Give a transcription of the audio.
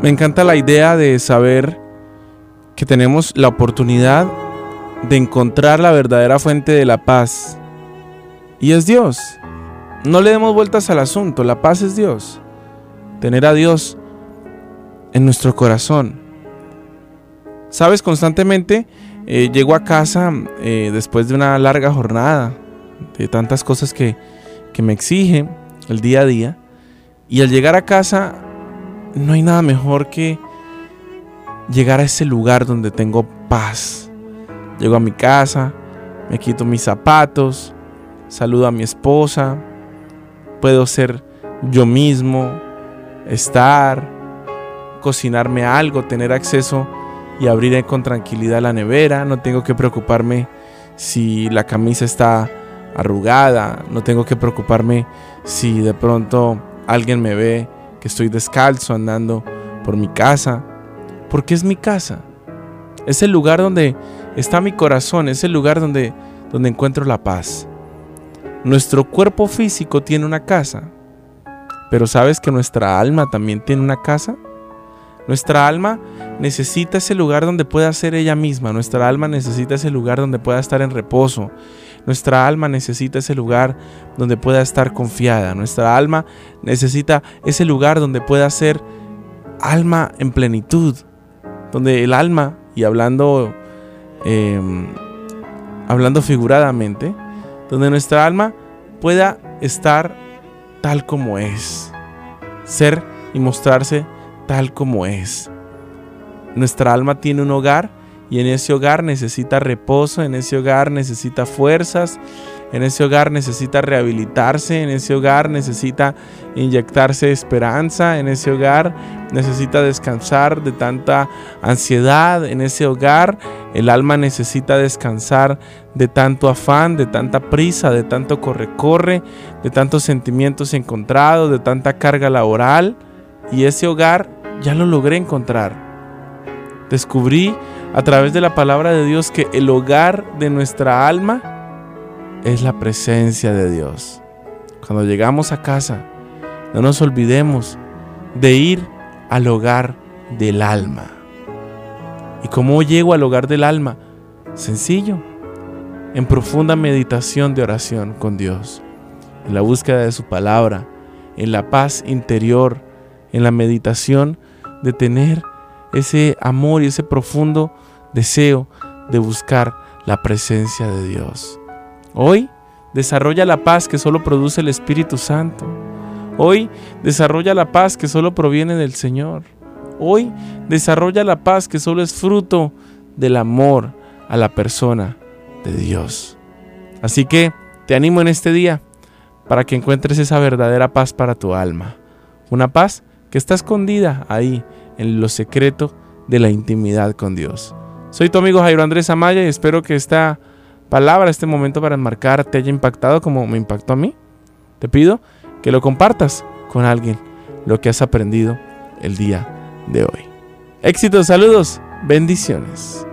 Me encanta la idea de saber que tenemos la oportunidad de encontrar la verdadera fuente de la paz. Y es Dios. No le demos vueltas al asunto, la paz es Dios. Tener a Dios en nuestro corazón. Sabes, constantemente eh, llego a casa eh, después de una larga jornada, de tantas cosas que, que me exigen el día a día. Y al llegar a casa, no hay nada mejor que llegar a ese lugar donde tengo paz. Llego a mi casa, me quito mis zapatos, saludo a mi esposa, puedo ser yo mismo, estar, cocinarme algo, tener acceso y abrir con tranquilidad la nevera, no tengo que preocuparme si la camisa está arrugada, no tengo que preocuparme si de pronto alguien me ve que estoy descalzo andando por mi casa, porque es mi casa. Es el lugar donde está mi corazón, es el lugar donde, donde encuentro la paz. Nuestro cuerpo físico tiene una casa, pero ¿sabes que nuestra alma también tiene una casa? Nuestra alma necesita ese lugar donde pueda ser ella misma, nuestra alma necesita ese lugar donde pueda estar en reposo, nuestra alma necesita ese lugar donde pueda estar confiada, nuestra alma necesita ese lugar donde pueda ser alma en plenitud, donde el alma, y hablando, em, hablando figuradamente, donde nuestra alma pueda estar tal como es, ser y mostrarse tal como es. Nuestra alma tiene un hogar y en ese hogar necesita reposo, en ese hogar necesita fuerzas, en ese hogar necesita rehabilitarse, en ese hogar necesita inyectarse esperanza, en ese hogar necesita descansar de tanta ansiedad, en ese hogar el alma necesita descansar de tanto afán, de tanta prisa, de tanto corre-corre, de tantos sentimientos encontrados, de tanta carga laboral. Y ese hogar ya lo logré encontrar. Descubrí a través de la palabra de Dios que el hogar de nuestra alma es la presencia de Dios. Cuando llegamos a casa, no nos olvidemos de ir al hogar del alma. ¿Y cómo llego al hogar del alma? Sencillo, en profunda meditación de oración con Dios, en la búsqueda de su palabra, en la paz interior, en la meditación de tener ese amor y ese profundo deseo de buscar la presencia de Dios. Hoy desarrolla la paz que solo produce el Espíritu Santo. Hoy desarrolla la paz que solo proviene del Señor. Hoy desarrolla la paz que solo es fruto del amor a la persona de Dios. Así que te animo en este día para que encuentres esa verdadera paz para tu alma. Una paz que está escondida ahí en lo secreto de la intimidad con Dios. Soy tu amigo Jairo Andrés Amaya y espero que esta palabra, este momento para enmarcar te haya impactado como me impactó a mí. Te pido que lo compartas con alguien, lo que has aprendido el día de hoy. Éxitos, saludos, bendiciones.